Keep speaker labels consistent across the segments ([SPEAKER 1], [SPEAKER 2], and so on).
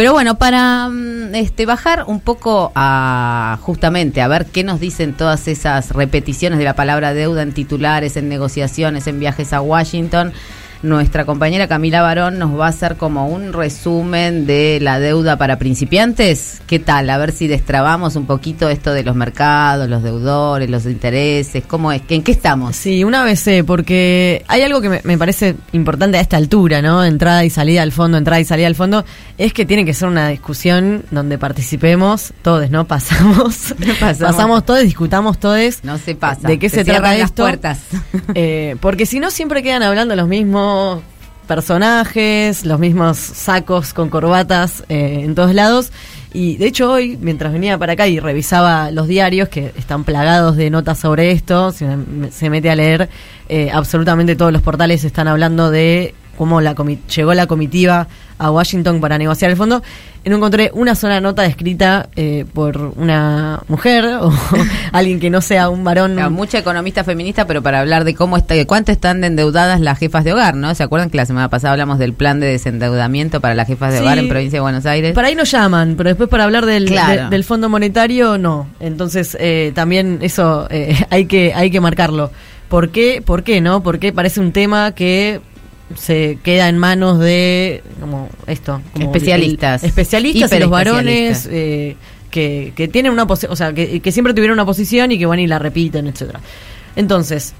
[SPEAKER 1] Pero bueno, para mm, este, bajar un poco a justamente a ver qué nos dicen todas esas repeticiones de la palabra deuda en titulares, en negociaciones, en viajes a Washington, nuestra compañera Camila Barón nos va a hacer como un resumen de la deuda para principiantes. ¿Qué tal? A ver si destrabamos un poquito esto de los mercados, los deudores, los intereses, ¿cómo es? ¿En qué estamos?
[SPEAKER 2] Sí, una vez sé, porque hay algo que me, me parece importante a esta altura, ¿no? Entrada y salida al fondo, entrada y salida al fondo, es que tiene que ser una discusión donde participemos todos, ¿no? Pasamos,
[SPEAKER 1] Pasamos.
[SPEAKER 2] pasamos todos, discutamos todos.
[SPEAKER 1] No se pasa.
[SPEAKER 2] ¿De qué se,
[SPEAKER 1] cierran
[SPEAKER 2] trata
[SPEAKER 1] las
[SPEAKER 2] esto?
[SPEAKER 1] puertas.
[SPEAKER 2] Eh, porque si no, siempre quedan hablando los mismos personajes, los mismos sacos con corbatas eh, en todos lados. Y de hecho hoy, mientras venía para acá y revisaba los diarios que están plagados de notas sobre esto, uno se mete a leer, eh, absolutamente todos los portales están hablando de cómo la llegó la comitiva a Washington para negociar el fondo. No encontré una sola nota escrita eh, por una mujer o alguien que no sea un varón.
[SPEAKER 1] Claro, mucha economista feminista, pero para hablar de cómo está, de cuánto están de endeudadas las jefas de hogar, ¿no? ¿Se acuerdan que la semana pasada hablamos del plan de desendeudamiento para las jefas de
[SPEAKER 2] Sí.
[SPEAKER 1] hogar en provincia de Buenos Aires?
[SPEAKER 2] Para ahí nos llaman, pero después para hablar del,
[SPEAKER 1] Claro.
[SPEAKER 2] de- del Fondo Monetario, no. Entonces, eh, también eso eh, hay que hay que marcarlo. ¿Por qué? ¿Por qué no? Porque parece un tema que se queda en manos de como esto como
[SPEAKER 1] Especialistas.
[SPEAKER 2] el- especialistas y los varones eh, que, que tienen una o sea que, que siempre tuvieron una posición y que van y la repiten etcétera entonces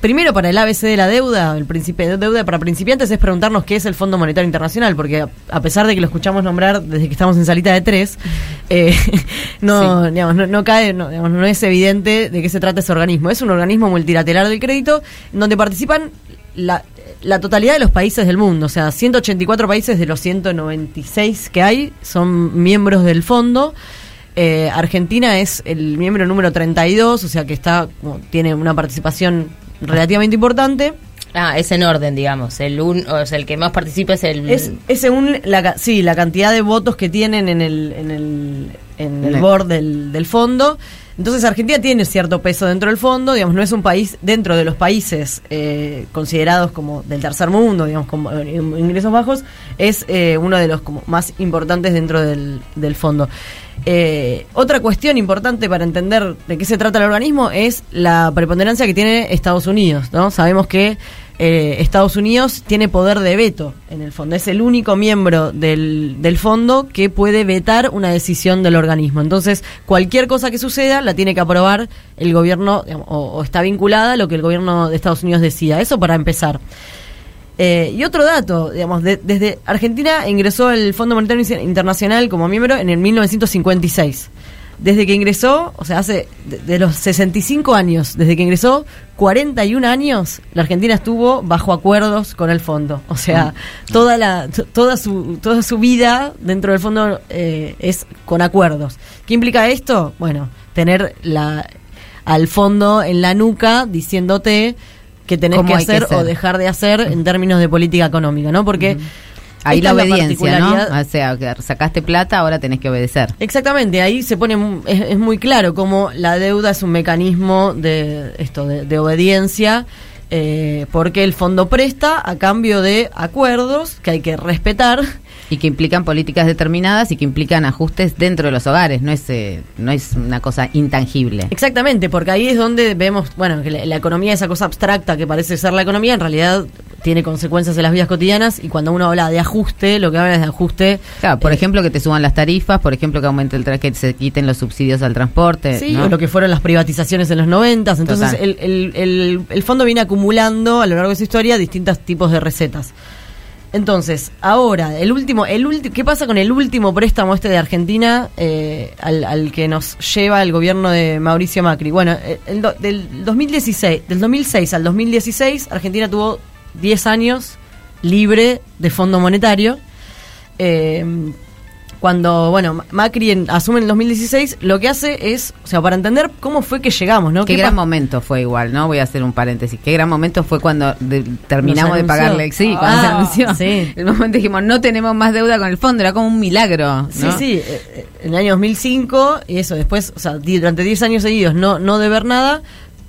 [SPEAKER 2] Primero, para el ABC de la deuda, el principio de deuda para principiantes es preguntarnos qué es el Fondo Monetario Internacional, porque a, a pesar de que lo escuchamos nombrar desde que estamos en salita de tres, eh, no, digamos, no, no cae, no, digamos, no es evidente de qué se trata ese organismo. Es un organismo multilateral del crédito donde participan la, la totalidad de los países del mundo, o sea, 184 países de los 196 que hay son miembros del fondo. Eh, Argentina es el miembro número 32, o sea que está como, tiene una participación relativamente importante.
[SPEAKER 3] Ah, es en orden, digamos. El un, o sea, el que más participa es el.
[SPEAKER 2] Es, es según la, ca- sí, la cantidad de votos que tienen en el, en el, en el board del, del fondo. Entonces Argentina tiene cierto peso dentro del fondo, digamos, no es un país dentro de los países eh, considerados como del tercer mundo, digamos, como eh, ingresos bajos, es eh, uno de los como más importantes dentro del, del fondo. Eh, otra cuestión importante para entender de qué se trata el organismo es la preponderancia que tiene Estados Unidos, ¿no? Sabemos que eh, Estados Unidos tiene poder de veto en el fondo. Es el único miembro del, del fondo que puede vetar una decisión del organismo. Entonces, cualquier cosa que suceda la tiene que aprobar el gobierno, o está vinculada a lo que el gobierno de Estados Unidos decida. Eso para empezar. Eh, y otro dato, digamos, de- desde Argentina ingresó el Fondo Monetario Internacional como miembro en el 1956. Desde que ingresó, o sea, hace de, de los 65 años, desde que ingresó, 41 años, la Argentina estuvo bajo acuerdos con el fondo. O sea, toda la toda su toda su vida dentro del fondo eh, es con acuerdos. ¿Qué implica esto? Bueno, tener la al fondo en la nuca diciéndote que tenés
[SPEAKER 1] ¿Cómo
[SPEAKER 2] que hacer o dejar de hacer en términos de política económica, ¿no? Porque
[SPEAKER 1] Ahí
[SPEAKER 2] esta
[SPEAKER 1] la obediencia, ¿no? O sea, que sacaste plata, ahora tenés que obedecer.
[SPEAKER 2] Exactamente, ahí se pone es, es muy claro cómo la deuda es un mecanismo de esto de, de obediencia eh, porque el fondo presta a cambio de acuerdos que hay que respetar
[SPEAKER 1] Y que implican políticas determinadas y que implican ajustes dentro de los hogares, no es, eh, no es una cosa intangible.
[SPEAKER 2] Exactamente, porque ahí es donde vemos, bueno, que la, la economía, esa cosa abstracta que parece ser la economía, en realidad tiene consecuencias en las vidas cotidianas y cuando uno habla de ajuste, lo que habla es de ajuste.
[SPEAKER 1] Claro, por
[SPEAKER 2] eh,
[SPEAKER 1] ejemplo, que te suban las tarifas, por ejemplo, que aumente el que se quiten los subsidios al transporte.
[SPEAKER 2] Sí,
[SPEAKER 1] ¿no?
[SPEAKER 2] o lo que fueron las privatizaciones en los noventas. Entonces, el- el- el fondo viene acumulando a lo largo de su historia distintos tipos de recetas. Entonces, ahora, el último, el ulti- ¿qué pasa con el último préstamo este de Argentina eh, al, que nos lleva el gobierno de Mauricio Macri? Bueno, eh, del 2016, del 2006 al 2016, Argentina tuvo 10 años libre de fondo monetario. Eh, cuando, bueno, Ma- Macri en- asume en el 2016, lo que hace es, o sea, para entender cómo fue que llegamos, ¿no?
[SPEAKER 1] Qué
[SPEAKER 2] ¿Qué
[SPEAKER 1] gran momento fue igual, ¿no? Voy a hacer un paréntesis. Qué gran momento fue cuando de- terminamos de pagarle. Sí, cuando
[SPEAKER 2] Ah,
[SPEAKER 1] se anunció.
[SPEAKER 2] sí.
[SPEAKER 1] El momento dijimos, no tenemos más deuda con el fondo, era como un milagro. ¿no?
[SPEAKER 2] Sí, sí, eh, eh, en el año 2005, y eso, después, o sea, durante 10 años seguidos no, no deber nada,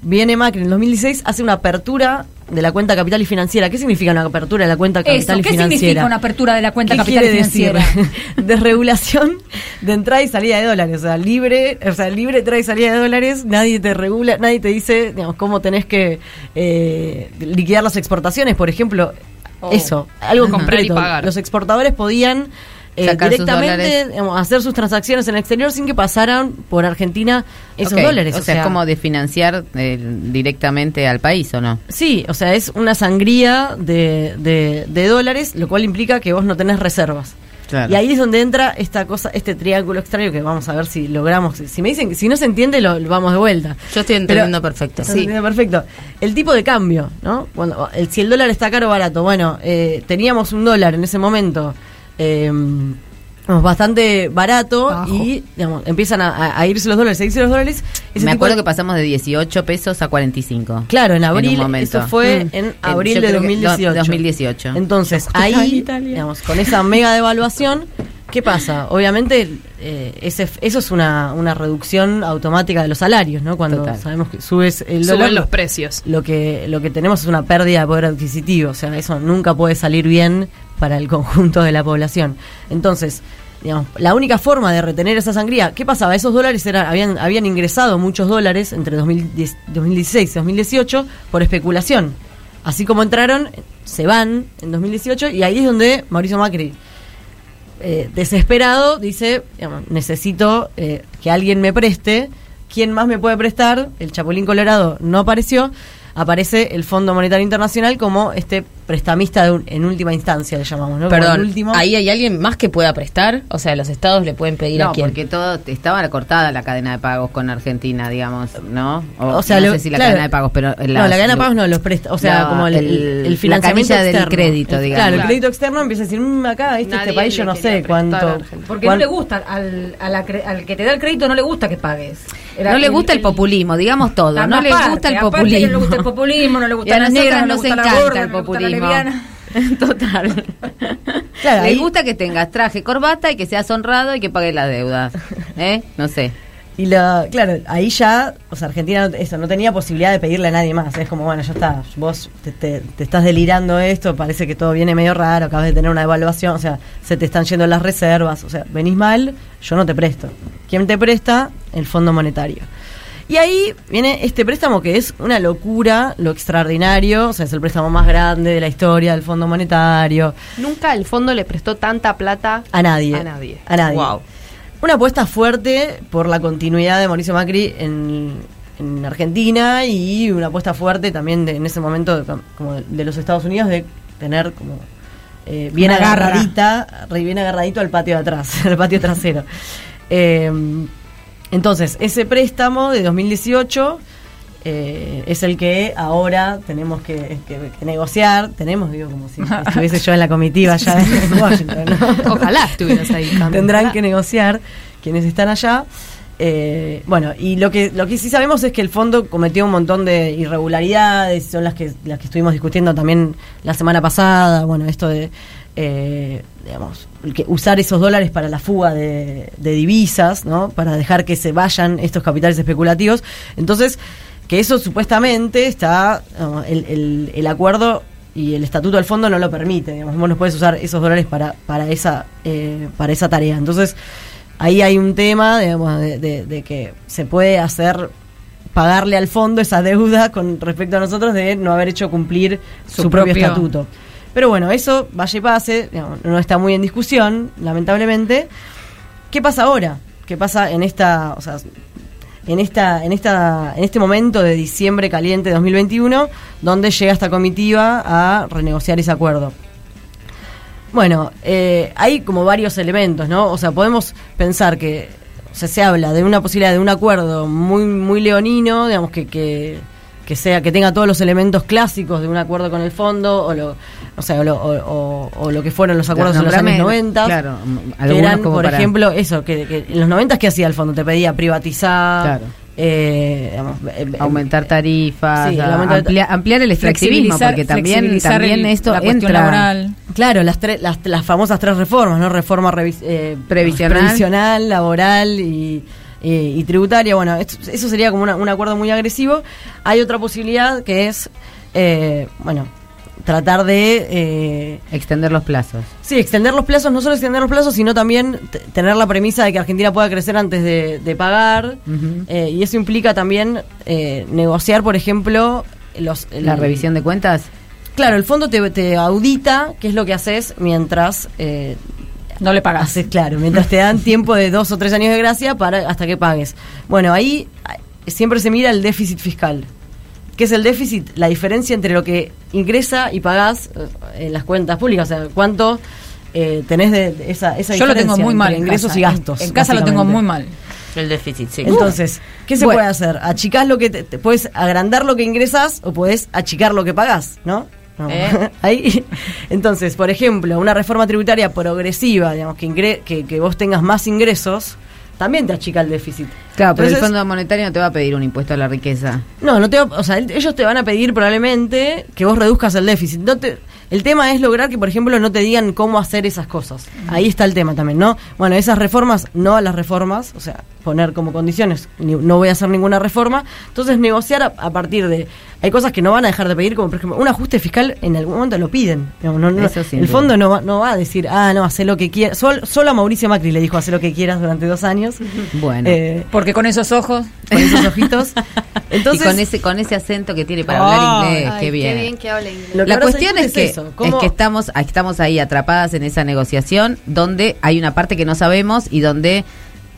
[SPEAKER 2] viene Macri en el 2016, hace una apertura de la cuenta capital y financiera. ¿Qué significa una apertura de la cuenta capital
[SPEAKER 4] Eso,
[SPEAKER 2] y
[SPEAKER 4] ¿qué
[SPEAKER 2] financiera?
[SPEAKER 4] significa una apertura de la cuenta
[SPEAKER 2] ¿Qué
[SPEAKER 4] capital y financiera?
[SPEAKER 2] Desregulación de entrada y salida de dólares. O sea, libre, o sea, libre entrada y salida de dólares. Nadie te regula, nadie te dice, digamos, cómo tenés que eh, liquidar las exportaciones, por ejemplo.
[SPEAKER 4] Oh.
[SPEAKER 2] Eso, algo
[SPEAKER 5] pagar.
[SPEAKER 2] Los exportadores podían eh, directamente digamos, hacer sus transacciones en el exterior sin que pasaran por Argentina esos dólares.
[SPEAKER 1] O, sea, es como de financiar eh, directamente al país, ¿o no?
[SPEAKER 2] Sí, o sea, es una sangría de, de- de dólares, lo cual implica que vos no tenés reservas.
[SPEAKER 1] Claro.
[SPEAKER 2] Y ahí es donde entra esta cosa, este triángulo extraño que vamos a ver si logramos. Si me dicen que si no se entiende, lo, lo vamos de vuelta.
[SPEAKER 3] Yo estoy entendiendo perfecto.
[SPEAKER 2] Entendiendo perfecto. El tipo de cambio, ¿no? Cuando el, si el dólar está caro o barato, bueno, eh, teníamos un dólar en ese momento. Eh, bastante barato
[SPEAKER 4] Bajo.
[SPEAKER 2] y digamos, empiezan a, a- irse los dólares, a irse los dólares. Ese
[SPEAKER 1] Me acuerdo
[SPEAKER 2] de-
[SPEAKER 1] que pasamos de 18 pesos a 45.
[SPEAKER 2] Claro, en abril,
[SPEAKER 1] momento.
[SPEAKER 2] eso fue
[SPEAKER 1] Mm.
[SPEAKER 2] en
[SPEAKER 1] En-
[SPEAKER 2] abril de
[SPEAKER 1] creo que
[SPEAKER 2] 2018.
[SPEAKER 1] do- 2018.
[SPEAKER 2] Entonces,
[SPEAKER 5] en
[SPEAKER 2] ahí,
[SPEAKER 5] Italia.
[SPEAKER 2] digamos, con esa mega devaluación, ¿qué pasa? Obviamente, eh, ese, eso es una, una reducción automática de los salarios, ¿no? Cuando
[SPEAKER 1] Total.
[SPEAKER 2] sabemos que subes el dólar,
[SPEAKER 5] Suben los precios.
[SPEAKER 2] lo que, lo que tenemos es una pérdida de poder adquisitivo, o sea, eso nunca puede salir bien para el conjunto de la población. Entonces, digamos, la única forma de retener esa sangría, ¿qué pasaba? Esos dólares eran, habían, habían ingresado muchos dólares entre 2010 2016 y 2018 por especulación. Así como entraron, se van en 2018 y ahí es donde Mauricio Macri, eh, desesperado, dice, necesito eh, que alguien me preste. ¿Quién más me puede prestar? El Chapulín Colorado no apareció. Aparece el Fondo Monetario Internacional como este prestamista de un- en última instancia, le llamamos, ¿no?
[SPEAKER 3] Perdón,
[SPEAKER 2] último.
[SPEAKER 3] ¿ahí hay alguien más que pueda prestar? O sea, los estados le pueden pedir
[SPEAKER 1] No,
[SPEAKER 3] a quién.
[SPEAKER 1] porque todo estaba cortada la cadena de pagos con Argentina, digamos, ¿no?
[SPEAKER 2] O sea,
[SPEAKER 1] no
[SPEAKER 2] lo-
[SPEAKER 1] sé si la
[SPEAKER 2] claro.
[SPEAKER 1] cadena de pagos, pero
[SPEAKER 2] no, la cadena de pagos no, los presta, o sea,
[SPEAKER 1] No,
[SPEAKER 2] como el,
[SPEAKER 1] el-
[SPEAKER 2] el,
[SPEAKER 1] la
[SPEAKER 2] financiamiento
[SPEAKER 1] del crédito, digamos.
[SPEAKER 2] Claro, el crédito externo empieza a decir, "Mm, acá, este, este país yo no sé cuánto.
[SPEAKER 4] Porque
[SPEAKER 2] cuán-
[SPEAKER 4] no le gusta, al, a la cre- al que te da el crédito no le gusta que pagues. Era
[SPEAKER 1] No le gusta el, populismo, digamos todo.
[SPEAKER 4] la
[SPEAKER 1] No le gusta el populismo.
[SPEAKER 4] No le gusta el populismo, no le
[SPEAKER 1] Y
[SPEAKER 4] gusta
[SPEAKER 1] a
[SPEAKER 4] la negra, no le
[SPEAKER 1] nos
[SPEAKER 4] gusta la
[SPEAKER 1] encanta
[SPEAKER 4] gorda,
[SPEAKER 1] el populismo. Total.
[SPEAKER 2] Claro,
[SPEAKER 1] Le
[SPEAKER 2] ahí-
[SPEAKER 1] gusta que tengas traje, corbata y que seas honrado y que pagues las deudas. ¿Eh? No sé.
[SPEAKER 2] Y la, claro, ahí ya, o sea, Argentina no- eso, no tenía posibilidad de pedirle a nadie más. Es como, bueno, ya está, vos te, te- te estás delirando esto, parece que todo viene medio raro, acabas de tener una evaluación, o sea, se te están yendo las reservas, o sea, venís mal, yo no te presto. ¿Quién te presta? El Fondo Monetario. Y ahí viene este préstamo que es una locura, lo extraordinario, o sea, es el préstamo más grande de la historia del Fondo Monetario.
[SPEAKER 5] Nunca el fondo le prestó tanta plata
[SPEAKER 2] A nadie.
[SPEAKER 5] A nadie.
[SPEAKER 2] A nadie.
[SPEAKER 3] Wow.
[SPEAKER 2] Una apuesta fuerte por la continuidad de Mauricio Macri en, en Argentina y una apuesta fuerte también de- en ese momento de, como de, de los Estados Unidos de tener como eh, bien
[SPEAKER 4] Una
[SPEAKER 2] agarradita, re- bien agarradito al patio de atrás, al patio trasero. Eh, entonces, ese préstamo de 2018 eh, es el que ahora tenemos que, que- que negociar. Tenemos, digo, como si estuviese yo en la comitiva allá en Washington. ¿no?
[SPEAKER 5] Ojalá estuvieras ahí. Cami,
[SPEAKER 2] Tendrán
[SPEAKER 5] ojalá.
[SPEAKER 2] que negociar quienes están allá. Eh, bueno, y lo que lo que sí sabemos es que el fondo cometió un montón de irregularidades, son las que las que estuvimos discutiendo también la semana pasada. Bueno, esto de eh, digamos que usar esos dólares para la fuga de, de divisas, ¿no? Para dejar que se vayan estos capitales especulativos. Entonces, que eso supuestamente está el, el- el acuerdo y el estatuto del fondo no lo permite. Digamos, vos no puedes usar esos dólares para para esa eh, para esa tarea. Entonces ahí hay un tema digamos, de, de- de que se puede hacer pagarle al fondo esa deuda con respecto a nosotros de no haber hecho cumplir su,
[SPEAKER 5] Su
[SPEAKER 2] propio,
[SPEAKER 5] propio.
[SPEAKER 2] estatuto. Pero bueno, eso vaya y pase, digamos, no está muy en discusión, lamentablemente. ¿Qué pasa ahora? ¿Qué pasa en esta, o sea, en esta, en esta, en este momento de diciembre caliente de 2021, donde llega esta comitiva a renegociar ese acuerdo? Bueno, eh, hay como varios elementos, ¿no? O sea, podemos pensar que o sea, se habla de una posibilidad de un acuerdo muy muy leonino, digamos que, que, que sea que tenga todos los elementos clásicos de un acuerdo con el fondo o lo o sea, o lo, o- o- o lo que fueron los acuerdos en los años 90.
[SPEAKER 1] Claro,
[SPEAKER 2] que
[SPEAKER 1] algunos
[SPEAKER 2] eran,
[SPEAKER 1] como
[SPEAKER 2] por
[SPEAKER 1] para-
[SPEAKER 2] ejemplo, eso, que, que en los 90 ¿qué hacía el fondo? Te pedía privatizar,
[SPEAKER 1] Claro.
[SPEAKER 2] eh, digamos, eh, eh,
[SPEAKER 1] aumentar tarifas,
[SPEAKER 2] Sí,
[SPEAKER 1] amplia- ampliar el extractivismo, porque también, también
[SPEAKER 4] el-
[SPEAKER 1] esto
[SPEAKER 4] la cuestión
[SPEAKER 1] entra.
[SPEAKER 4] laboral.
[SPEAKER 2] Claro, las, tres las, las famosas tres reformas, ¿no? Reforma revis- eh,
[SPEAKER 1] Previsional.
[SPEAKER 2] previsional, laboral y, eh, y tributaria. Bueno, esto- eso sería como una- un acuerdo muy agresivo. Hay otra posibilidad que es, eh, bueno, tratar de... eh,
[SPEAKER 1] Extender los plazos.
[SPEAKER 2] Sí, extender los plazos, no solo extender los plazos, sino también tener la premisa de que Argentina pueda crecer antes de, de pagar. Eh, y eso implica también eh, negociar, por ejemplo, los,
[SPEAKER 1] La revisión de cuentas.
[SPEAKER 2] Claro, el fondo te, te audita qué es lo que haces mientras eh,
[SPEAKER 4] No le pagas.
[SPEAKER 2] claro, mientras te dan tiempo de dos o tres años de gracia para hasta que pagues. Bueno, ahí eh, siempre se mira el déficit fiscal. ¿Qué es el déficit? La diferencia entre lo que ingresa y pagás eh, en las cuentas públicas. O sea, cuánto eh, tenés de, de esa, esa
[SPEAKER 4] Yo lo tengo
[SPEAKER 2] diferencia
[SPEAKER 4] muy mal.
[SPEAKER 2] entre ingresos
[SPEAKER 4] casa.
[SPEAKER 2] y gastos.
[SPEAKER 4] En, en casa lo tengo muy mal.
[SPEAKER 3] El déficit, sí.
[SPEAKER 2] Entonces, ¿qué se
[SPEAKER 1] Bueno.
[SPEAKER 2] puede hacer? Achicás lo que te, te- puedes agrandar lo que ingresas o puedes achicar lo que pagás, ¿no? No.
[SPEAKER 3] ¿Eh?
[SPEAKER 2] Ahí. Entonces, por ejemplo, una reforma tributaria progresiva, digamos, que, ingre- que, que vos tengas más ingresos, también te achica el déficit.
[SPEAKER 1] Claro, pero el Fondo Monetario no te va a pedir un impuesto a la riqueza.
[SPEAKER 2] No, no te va- o sea, el- ellos te van a pedir probablemente que vos reduzcas el déficit. No te, el tema es lograr que, por ejemplo, no te digan cómo hacer esas cosas. Ahí está el tema también, ¿no? Bueno, esas reformas, no a las reformas, o sea, poner como condiciones, ni- no voy a hacer ninguna reforma. Entonces, negociar a, a partir de... Hay cosas que no van a dejar de pedir, como por ejemplo, un ajuste fiscal en algún momento lo piden. No, no, no, el fondo no va, no va a decir, ah, no, hace lo que quieras. Sol- solo a Mauricio Macri le dijo, hace lo que quieras durante dos años.
[SPEAKER 1] Bueno.
[SPEAKER 2] Eh,
[SPEAKER 4] Porque con esos ojos.
[SPEAKER 2] con esos ojitos. Entonces,
[SPEAKER 1] y con ese con ese acento que tiene para hablar inglés,
[SPEAKER 5] Ay,
[SPEAKER 1] qué bien.
[SPEAKER 5] Qué bien que habla inglés.
[SPEAKER 1] La cuestión es que,
[SPEAKER 2] es eso,
[SPEAKER 1] es
[SPEAKER 2] ¿cómo-
[SPEAKER 1] que estamos, estamos ahí atrapadas en esa negociación donde hay una parte que no sabemos y donde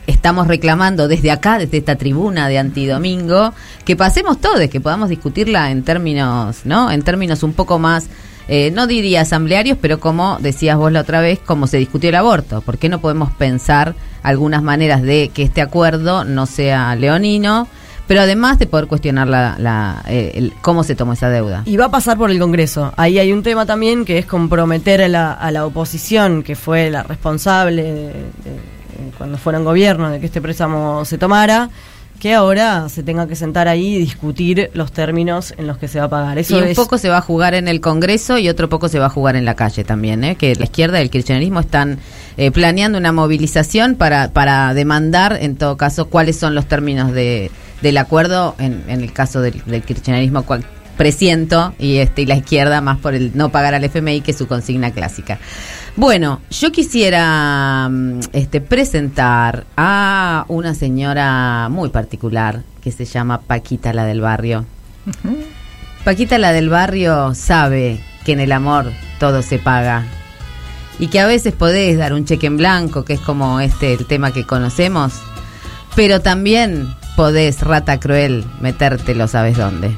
[SPEAKER 1] estamos reclamando desde acá, desde esta tribuna de antidomingo, que pasemos todos, que podamos discutirla en términos, ¿no? En términos un poco más, eh, no diría asamblearios, pero como decías vos la otra vez, como se discutió el aborto. ¿Por qué no podemos pensar algunas maneras de que este acuerdo no sea leonino? Pero además de poder cuestionar la, la, eh, el- cómo se tomó esa deuda.
[SPEAKER 2] Y va a pasar por el Congreso. Ahí hay un tema también que es comprometer a la, a la oposición, que fue la responsable de- de- cuando fueron gobierno de que este préstamo se tomara, que ahora se tenga que sentar ahí y discutir los términos en los que se va a pagar. Eso
[SPEAKER 1] y un
[SPEAKER 2] es,
[SPEAKER 1] poco se va a jugar en el Congreso y otro poco se va a jugar en la calle también, ¿eh? que la izquierda y el kirchnerismo están eh, planeando una movilización para, para demandar, en todo caso, cuáles son los términos de, del acuerdo, en, en el caso del, del kirchnerismo, presiento, y, este, y la izquierda más por el no pagar al FMI, que es su consigna clásica. Bueno, yo quisiera mm, este, presentar a una señora muy particular que se llama Paquita la del barrio. Paquita la del barrio sabe que en el amor todo se paga y que a veces podés dar un cheque en blanco, que es como este el tema que conocemos, pero también podés, rata cruel, metértelo sabes dónde.